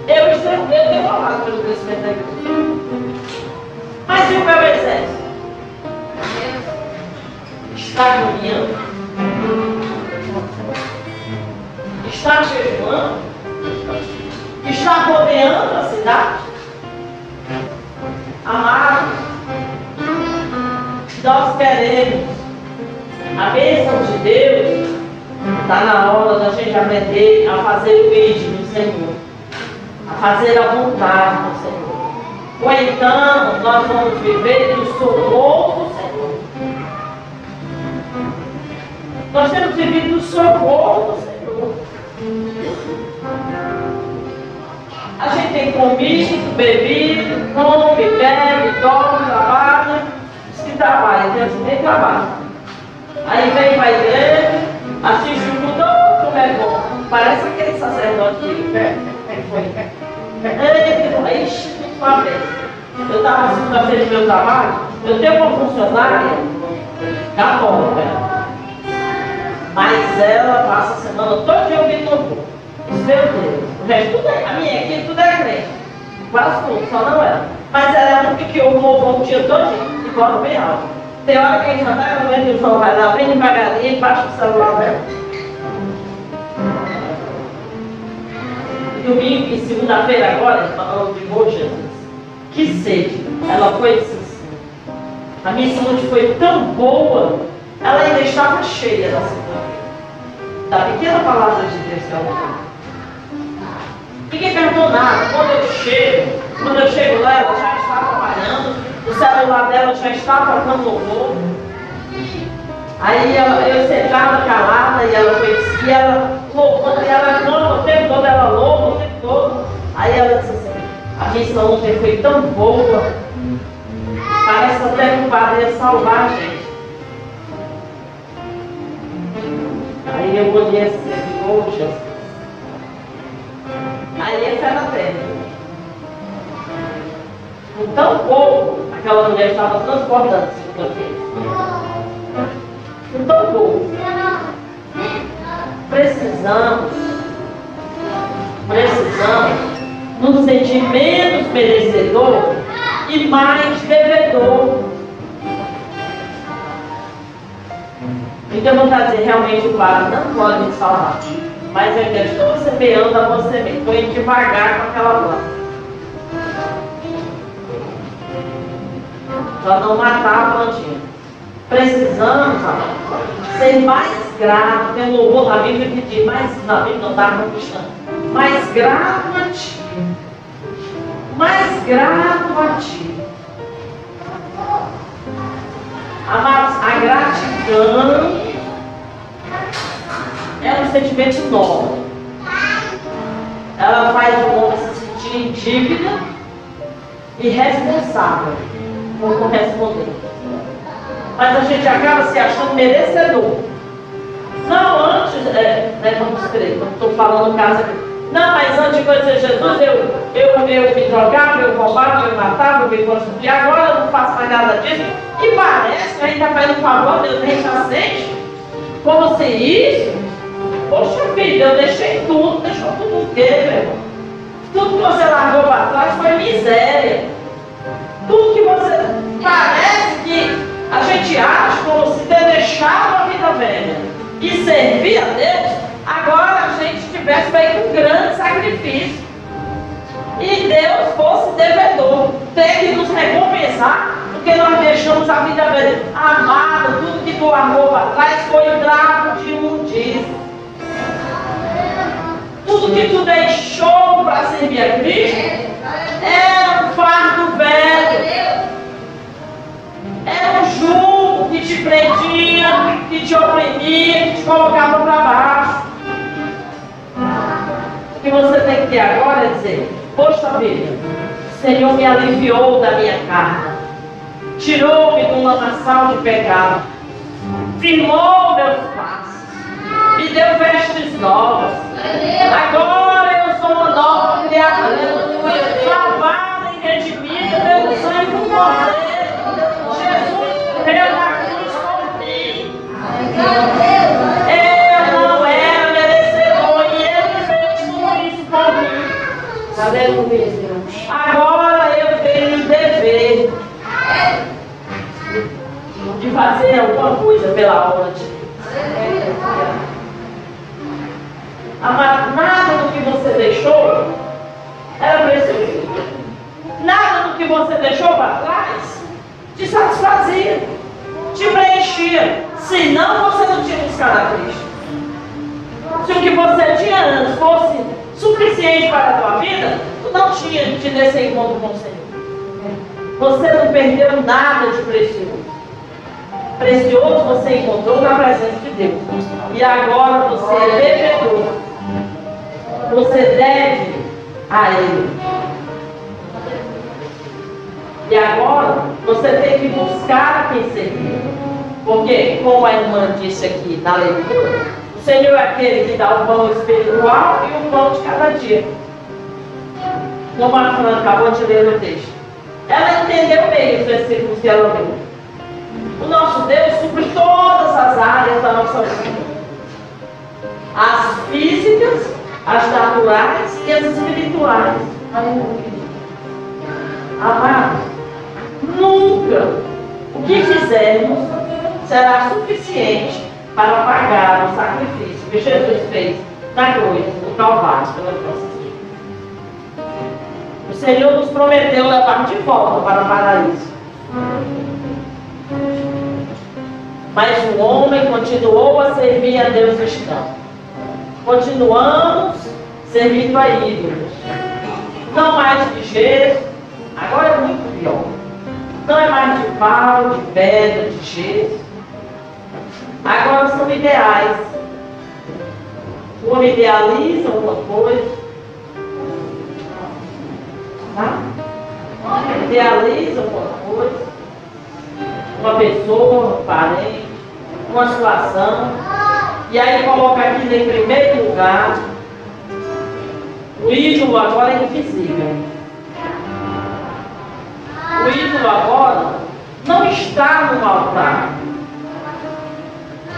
eu estou eu tenho orado pelo crescimento da igreja. Mas e o meu exército? Está caminhando? Está jejuando? Está rodeando a cidade? Amado, nós queremos a bênção de Deus. Está na hora da gente aprender a fazer o vídeo do Senhor, a fazer a vontade do Senhor. Ou então nós vamos viver do socorro do Senhor. Nós temos vivido do socorro Senhor. A gente tem comido, bebido, come, bebe, dorme, trabalha. Diz que trabalha, Deus nem trabalha. Aí vem para a igreja, assiste o culto, oh, como é bom. Parece aquele sacerdote que Ei, ixi, muito uma vez. Eu estava segunda-feira no meu trabalho, eu tenho uma funcionária da porta. Mas ela passa a semana todo dia ouvindo louvor. Meu Deus. Tudo é, a minha equipe tudo é crente. Quase tudo, só não ela. Mas ela é a única que ouve louvor o dia todo dia e bota bem alto. Tem hora que a gente já está no o João vai lá bem devagarinho, baixa o celular dela. Domingo e segunda-feira agora, falando de boa Jesus. Que sede. Ela foi assim. A minha saúde foi tão boa, ela ainda estava cheia da segunda-feira. Da pequena palavra de Deus que ela foi. Ninguém perguntou nada. Quando eu chego, quando eu chego lá, ela já está trabalhando, o celular dela já está tocando louvor. Aí eu sentada calada e ela fez, e ela louvando, e ela não, o tempo todo ela louva, o tempo todo. Aí ela disse assim, a missão ontem foi tão boa, parece até que o padre ia salvar a gente. Aí olhei assim, poxa, aí é fé na terra. Com tão pouco, aquela mulher estava transbordando segundo aquele. Com tão pouco. Precisamos, precisamos nos sentir menos merecedor e mais devedor. Então eu vou dizer, realmente o padre não pode me salvar. Mas eu ainda estou semeando a você. Estou indo devagar com aquela planta. Para não matar a plantinha. Precisamos, ser mais grato. Tem louvor na Bíblia que diz, mais na Bíblia não muito chão. Mais grato a ti. grato a ti. Amados, gratidão é um sentimento nobre. Ela faz o homem se sentir dívida e responsável por corresponder. Mas a gente acaba se achando merecedor. Não, antes, é, né, vamos crer, estou falando caso aqui. Não, mas antes de conhecer Jesus, eu, eu, eu me drogava, eu roubava, eu matava, eu me prostituía. Agora eu não faço mais nada disso. E parece que a gente está fazendo um favor, Deus, gente aceite. Como se isso. Poxa filho, eu deixei tudo, deixou tudo o quê, meu irmão? Tudo que você largou para trás foi miséria. Tudo que você. Parece que a gente acha como se ter deixado a vida velha e servir a Deus, agora a gente tivesse feito um grande sacrifício. E Deus fosse devedor, ter que nos recompensar, porque nós deixamos a vida. Amado, tudo que tu amou para trás foi o trapo de imundícia. Tudo que tu deixou para servir a Cristo era um fardo velho. Era um jugo que te prendia, que te oprimia, que te colocava para baixo. Que você tem que agora é dizer, poxa vida, o Senhor me aliviou da minha carne, tirou-me um lamaçal de pecado, firmou meus passos, me deu vestes novas. Agora eu sou uma nova criatura, salvada e redimida pelo sangue do Cordeiro. Jesus na cruz por mim. Agora eu tenho o dever de fazer alguma coisa pela obra de Deus. Amado, nada do que você deixou era precioso. Nada do que você deixou para trás te satisfazia, te preenchia. Senão você não tinha buscado a Cristo. Se o que você tinha antes fosse suficiente para a tua vida, não tinha tido esse encontro com o Senhor. Você não perdeu nada de precioso. Precioso você encontrou na presença de Deus. E agora você é devedor. Você deve a Ele. E agora você tem que buscar quem servir. Porque, como a irmã disse aqui na leitura, o Senhor é aquele que dá o pão espiritual e o pão de cada dia. Como a Fran acabou de ler no texto. Ela entendeu bem os versículos que ela leu. O nosso Deus supre todas as áreas da nossa vida. As físicas, as naturais e as espirituais. Aleluia. Amados, nunca o que fizermos será suficiente para pagar o sacrifício que Jesus fez na cruz, no Calvário, pela nossa vida. O Senhor nos prometeu levar de volta para o paraíso. Mas o homem continuou a servir a Deus cristão. Continuamos servindo a ídolos. Não mais de gesso, agora é muito pior. Não é mais de pau, de pedra, de gesso. Agora são ideais. O homem idealiza uma coisa. Idealiza uma coisa. Uma pessoa, um parente, uma situação. E aí coloca aquilo em primeiro lugar. O ídolo agora é invisível. O ídolo agora não está no altar.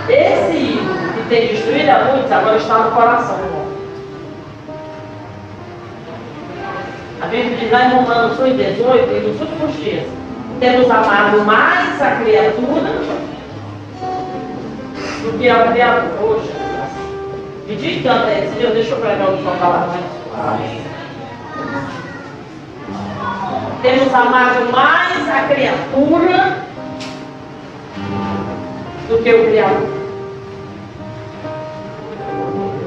Esse ídolo que tem destruído a muitos agora está no coração do Bíblia diz lá em Romanos 8, 18, e nos últimos dias, temos amado mais a criatura do que a criatura. Poxa, me diz tanto aí, Senhor, deixa eu pregar uma palavra mais Temos amado mais a criatura do que o Criador.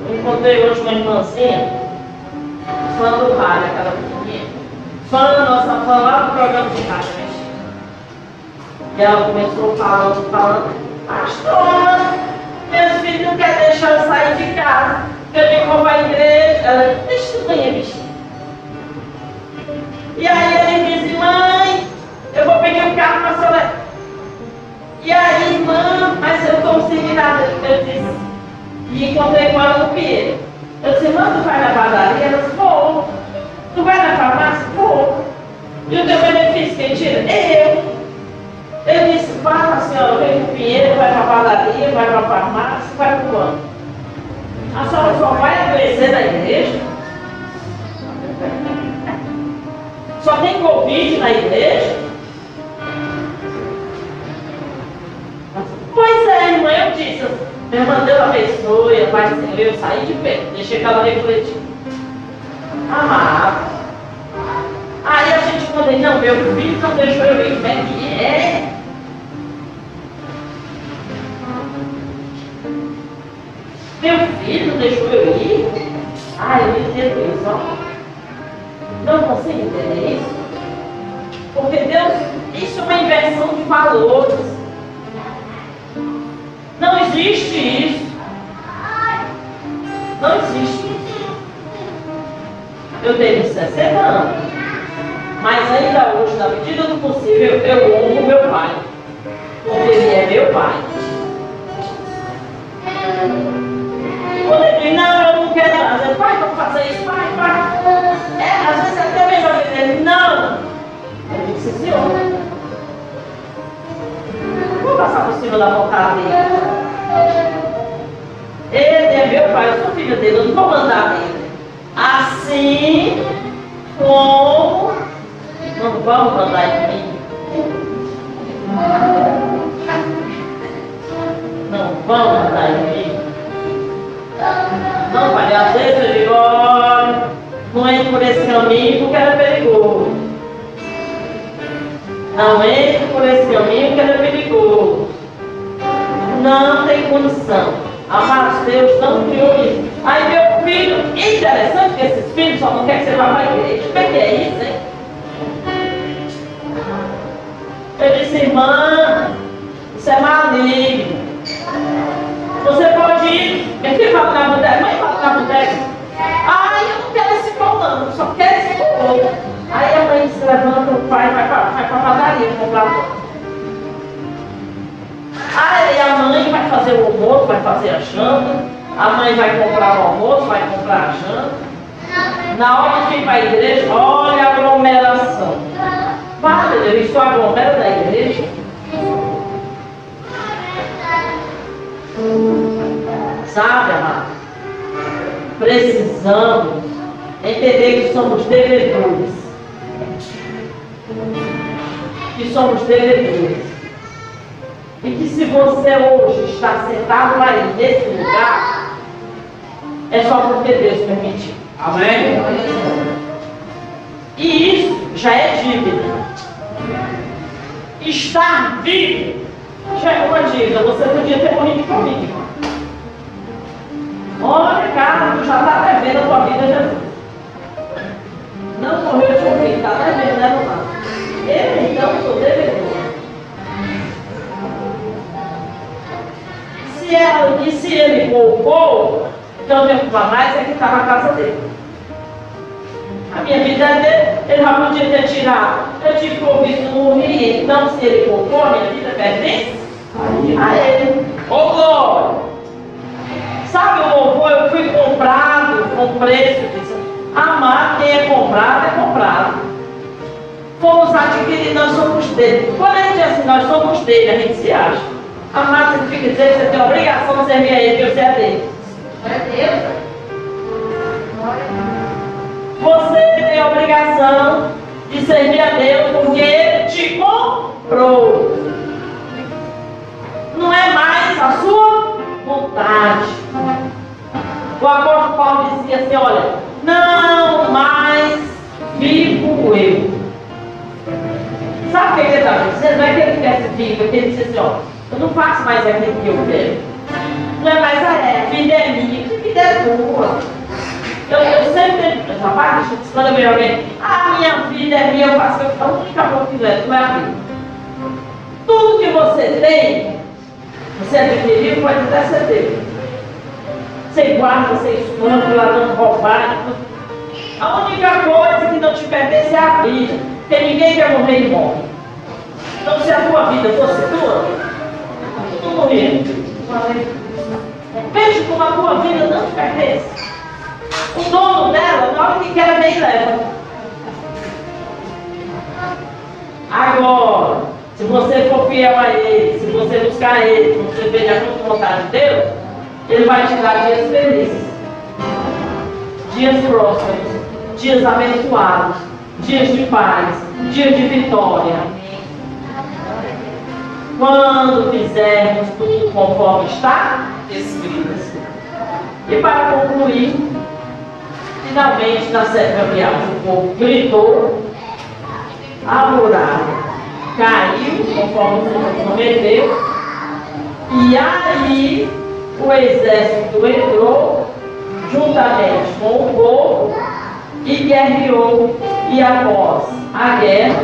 Eu encontrei hoje uma irmãzinha, fã do rádio, aquela fã nossa estava lá no programa de rádio. E ela começou falando, falando, pastora, meus filhos não querem deixar eu sair de casa. Eu tenho que para a igreja. Ela, deixa tu ganhar vestido. E aí ele disse, mãe, eu vou pegar um carro para a senhora. E aí, irmã, mas eu sem nada. Eu disse, e encontrei com ela no Pinheiro. Eu disse, irmã, tu vai na padaria? Ela disse, vou. Tu vai na farmácia? Vou. E o teu benefício quem tira? Eu. Eu disse, fala, senhora, vem pro Pinheiro, vai para a padaria, vai para a farmácia, vai para o banco. A senhora só vai adoecer na igreja? (laughs) Só tem Covid na igreja? Pois é, irmã, eu disse, minha irmã Deus abençoe, eu saí de pé, deixei ela refletir. Amado. Aí a gente quando não, meu filho não deixou eu ir, como é que é? Meu filho não deixou eu ir? Ah, eu entendo isso, ó. Não consigo entender isso. Porque Deus, isso é uma inversão de valores. Tenho 60 anos. Mas ainda hoje, na medida do possível, eu honro meu pai. Porque ele é meu pai. Quando ele diz, não, eu não quero nada. Pai, vamos fazer isso, pai, pai. É, às vezes até melhor dizer, não. Eu disse, senhor. Vou passar por cima da vontade dele. Ele é meu pai, eu sou filho dele, eu não vou mandar nele. Assim como não vamos mandar em mim. Não mandar em mim. Não, vezes eu digo, olha, não entre por esse caminho porque era perigoso. Não entre por esse caminho porque era perigoso. Não tem condição. Amados, Deus não criou. Aí meu filho, interessante que esses filhos só não querem que você vá para a igreja. Como é que é isso, hein? Eu disse, irmã, isso é maligno. Você pode ir. Filho fala na boteca, mãe fala na boteca. Ai, eu não quero esse pão não, só quero esse pão. Aí a mãe se levanta, o pai vai para vai a padaria comprar pão. Aí a mãe vai fazer o almoço, vai fazer a janta. A mãe vai comprar o almoço, vai comprar a janta. Na hora que ir para a igreja, olha a aglomeração. Padre, isso aglomera da igreja? Sabe, amado? Precisamos entender que somos devedores. Que somos devedores. E que se você hoje está sentado aí nesse lugar, é só porque Deus permitiu. Amém? E isso já é dívida. Estar vivo já é uma dívida. Você podia ter morrido de Covid. irmão. Olha, cara, tu já está devendo a tua vida Jesus. Não morreu de Covid, está devendo, né, irmão? Eu então sou devedor. Se ela, e se ele poupou, então eu tenho mais é que está na casa dele. A minha vida é dele, ele já podia ter tirado. Eu tive Covid, não morri. Então, se ele poupou, a minha vida pertence a ele. Ô glória! Sabe o louvor? Eu fui comprado com preço. Disse, Amar quem é comprado é comprado. Fomos adquiridos, nós somos dele. Quando a gente diz assim, nós somos dele, a gente se acha. Amar significa dizer que você tem a obrigação de servir a ele, que você é dele. Deus. Você tem a obrigação de servir a Deus porque Ele te comprou. Não é mais a sua vontade. O apóstolo Paulo dizia assim: olha, não mais vivo eu. Sabe o que ele está dizendo? Não é que ele tivesse vivo, é que ele disse assim: ó, eu não faço mais aquilo que eu quero. Não é mais a é, vida é minha, que vida é tua. Eu, eu sempre rapaz, quando eu vejo alguém, a minha vida é minha, eu faço, eu falo, a única coisa que é, não é a vida. Tudo que você tem, você adquiriu, pode até ser teu. Você guarda, você lá não roubar. A única coisa que não te pertence é a vida. Porque ninguém quer morrer e morre. Então se a tua vida fosse tua, tu morria. Veja como a tua vida não te pertence. O dono dela, na hora que quer, vem leva. Agora, se você for fiel a Ele, se você buscar Ele, se você fez a vontade de Deus, Ele vai te dar dias felizes, dias prósperos, dias abençoados, dias de paz, dias de vitória. Quando fizermos tudo conforme está escrito. E para concluir, finalmente na sétima viagem, o povo gritou, a muralha caiu, conforme o Senhor prometeu, e aí o exército entrou juntamente com o povo e guerreou, e após a guerra,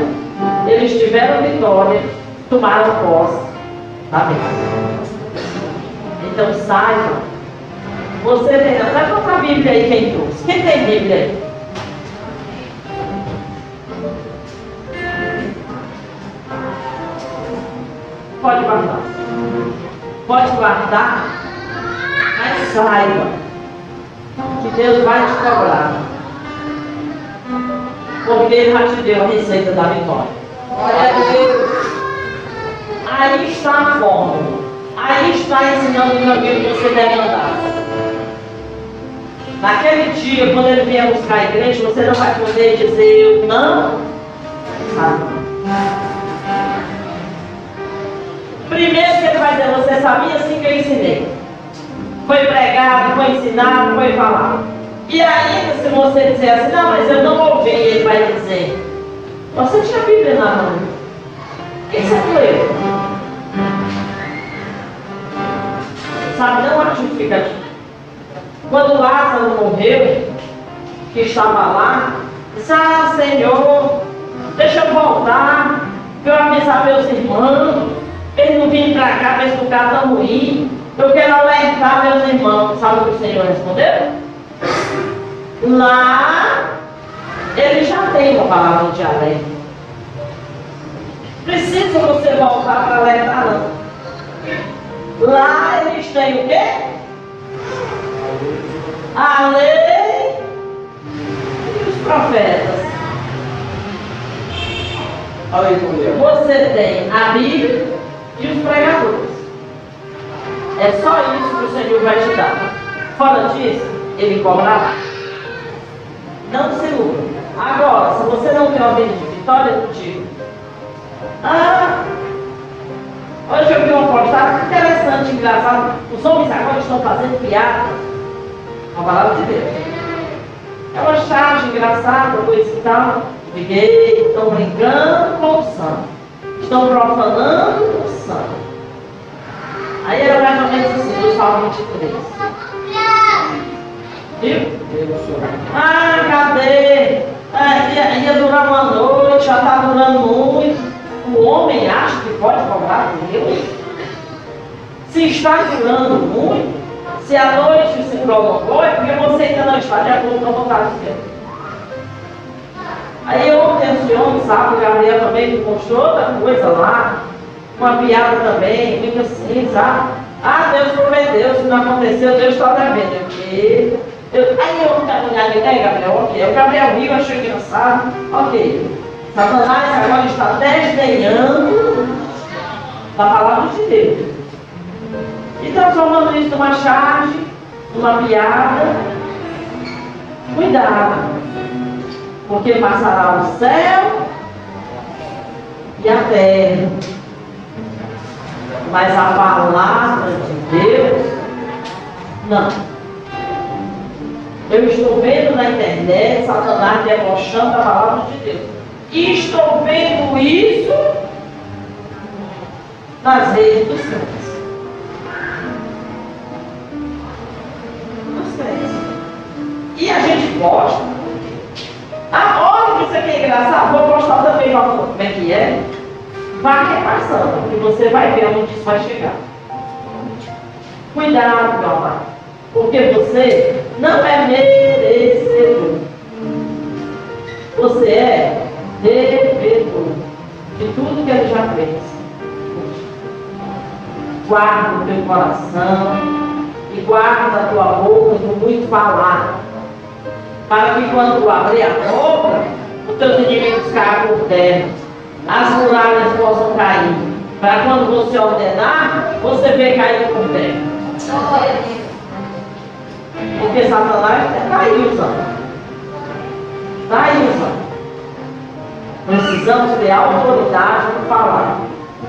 eles tiveram vitória, tomaram posse da bênção. Então saiba, você tem, leva para a Bíblia aí quem trouxe. Quem tem Bíblia aí? Pode guardar. Pode guardar, mas saiba que Deus vai te cobrar. Porque Ele já te deu a receita da vitória. Glória a Deus. Aí está a fórmula. Aí está ensinando o caminho que você deve andar. Naquele dia, quando ele vier buscar a igreja, você não vai poder dizer eu não sabe. Primeiro que ele vai dizer, você sabia assim que eu ensinei. Foi pregado, foi ensinado, foi falado. E ainda se você disser assim, não, mas eu não ouvi, ele vai dizer, você tinha Bíblia na mão. O que você leu? Sabe, não há justificativa. Quando Lázaro morreu, que estava lá, disse, ah Senhor, deixa eu voltar, que eu avisar meus irmãos, eles não vinham para cá para estudar tão ruim, eu quero alertar meus irmãos. Sabe o que o Senhor respondeu? Lá, ele já tem uma palavra de alerta. Precisa você voltar para alertar, não. Lá eles têm o quê? A lei e os profetas. Você tem a Bíblia e os pregadores. É só isso que o Senhor vai te dar. Fora disso, Ele cobrará. Não se iluda. Agora, se você não tem vida de vitória, digo. Ah, hoje eu vi uma postagem interessante, engraçada. Os homens agora estão fazendo piada com a palavra de Deus. É uma charge engraçada, coisa e tal. Liguei, estão brincando com o santo. Estão profanando o santo. Aí era mais ou menos assim, do Salmo 23. Viu? Ah, cadê? Ah, ia, ia durar uma noite, já está durando muito. O homem acha que pode cobrar Deus? Se está durando muito, se a noite se prolongou, é porque você ainda não está de acordo com a vontade de Deus. Aí ontem esse homem, sabe, o Gabriel também me mostrou outra coisa lá, uma piada também, muito assim, sabe? Ah, Deus prometeu, se não aconteceu, Deus está devendo. Eu, eu, aí eu né, Gabriel? Ok. O Gabriel riu, achou engraçado. Ok. Satanás agora está desdenhando da palavra de Deus. E transformando isso numa charge, numa piada. Cuidado. Porque passará o céu e a terra. Mas a palavra de Deus, não. Eu estou vendo na internet Satanás debochando a palavra de Deus. Estou vendo isso nas redes dos crentes. Dos crentes. E a gente posta. Ah, olha que isso aqui é engraçado, vou postar também uma foto. Como é que é? Vá repassando, que você vai ver onde isso vai chegar. Cuidado, meu amado, porque você não é merecedor. Você é devedor de tudo que ele já fez. Guarda o teu coração e guarda a tua boca do muito falar. Para que quando tu abrir a boca, os teus inimigos caiam por terra. As muralhas possam cair. Para quando você ordenar, você vê cair por terra. Porque Satanás aí usando. Está aí usando. Precisamos ter autoridade no falar.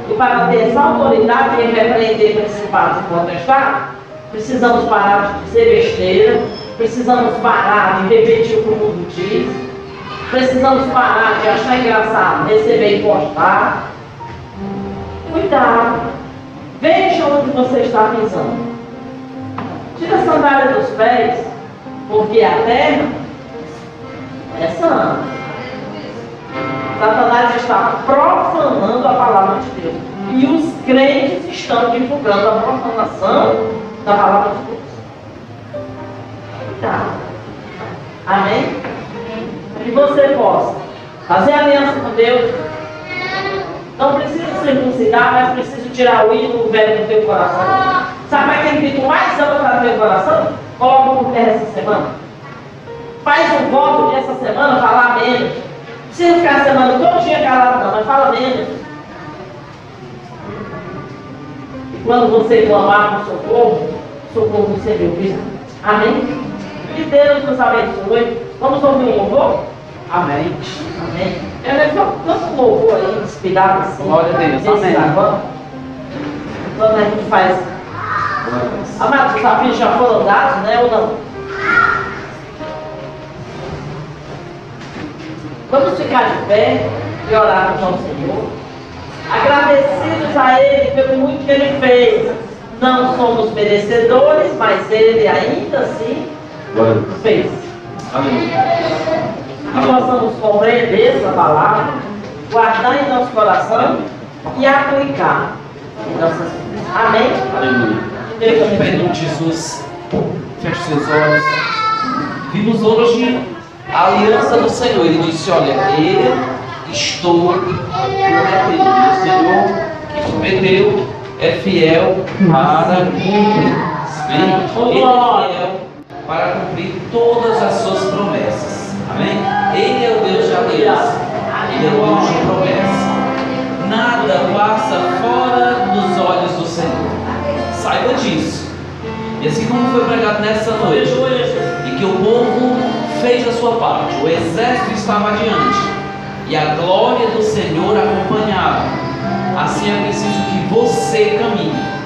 E para ter essa autoridade em repreender principados e potestades, precisamos parar de dizer besteira, precisamos parar de repetir o que o mundo diz, precisamos parar de achar engraçado receber e postar. Cuidado. Veja onde você está pisando. Tira a sandália dos pés, porque a terra é santa. Satanás está profanando a palavra de Deus. E os crentes estão divulgando a profanação da palavra de Deus. Cuidado. Amém? Que você possa fazer aliança com Deus. Não precisa circuncidar, mas precisa tirar o ídolo velho do teu coração. Sabe aquele que tu mais ama para teu coração? Coloca por terra essa semana. Faz um voto de essa semana falar menos. Não precisa ficar a semana toda calado, não, mas fala menos. E quando você clamar por socorro, socorro do Senhor Cristo. Amém? Que Deus nos abençoe. Vamos ouvir um louvor? Amém. Amém. Eu lembro tanto louvor aí, inspirado assim. Glória a Deus. Amém. agora. Quando a gente faz. Amados, os desafios já foram dados, né? Ou não? Vamos ficar de pé e orar ao Senhor. Agradecidos a Ele pelo muito que Ele fez. Não somos merecedores, mas Ele ainda assim fez. Amém. Que possamos compreender essa palavra, guardar em nosso coração e aplicar em nossas vidas. Amém? Aleluia. Em nome de Jesus, feche seus olhos. Vimos hoje a aliança do Senhor. Ele disse: Olha, eu estou prometendo. O Senhor que prometeu é fiel para cumprir. Amém? Ele é fiel para cumprir todas as suas promessas. Amém? Ele é o Deus de aliança. Ele é o Deus de promessa. Nada passa fora dos olhos do Senhor. Saiba disso. E assim como foi pregado nessa noite, e que o povo fez a sua parte, o exército estava adiante, e a glória do Senhor acompanhava. Assim é preciso que você caminhe.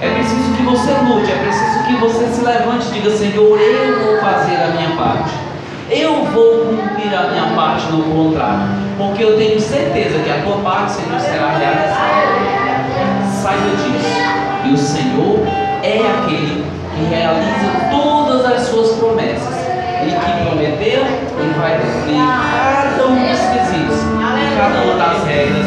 É preciso que você lute, é preciso que você se levante e diga: Senhor, eu vou fazer a minha parte. Eu vou cumprir a minha parte no contrato, porque eu tenho certeza que a tua parte, Senhor, será realizada. Saiba disso. E o Senhor é aquele que realiza todas que prometeu, ele vai cumprir cada um dos quesitos, e cada uma das regras.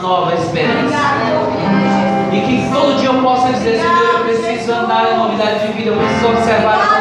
Nova esperança. E que todo dia eu possa dizer, Senhor, eu preciso andar em novidade de vida, eu preciso observar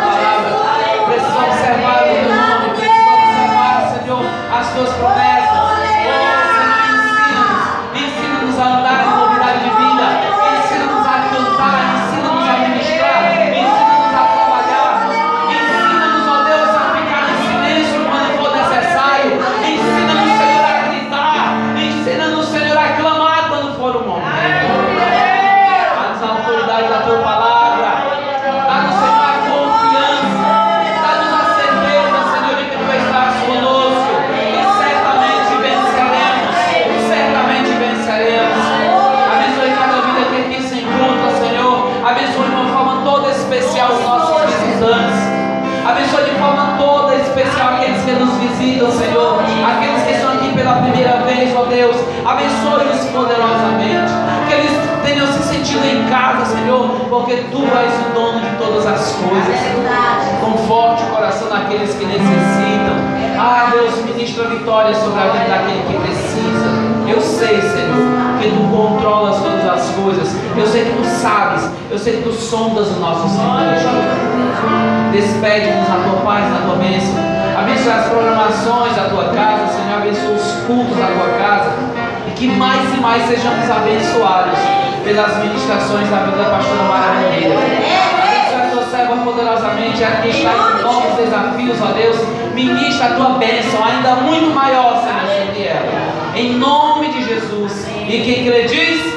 daqueles que necessitam. Ah, Deus, ministra vitória sobre a vida daquele que precisa. Eu sei, Senhor, que tu controlas todas as coisas. Eu sei que tu sabes. Eu sei que tu sondas o nosso Senhor. Despede-nos na tua paz, na tua bênção. Abençoa as programações da tua casa, Senhor. Abençoa os cultos da tua casa. E que mais e mais sejamos abençoados pelas ministrações da vida da pastora Mara. A poderosamente, está em novos desafios, ó Deus. Ministra a tua bênção, ainda muito maior, Senhor, sobre ela. Em nome de Jesus. E quem acredita,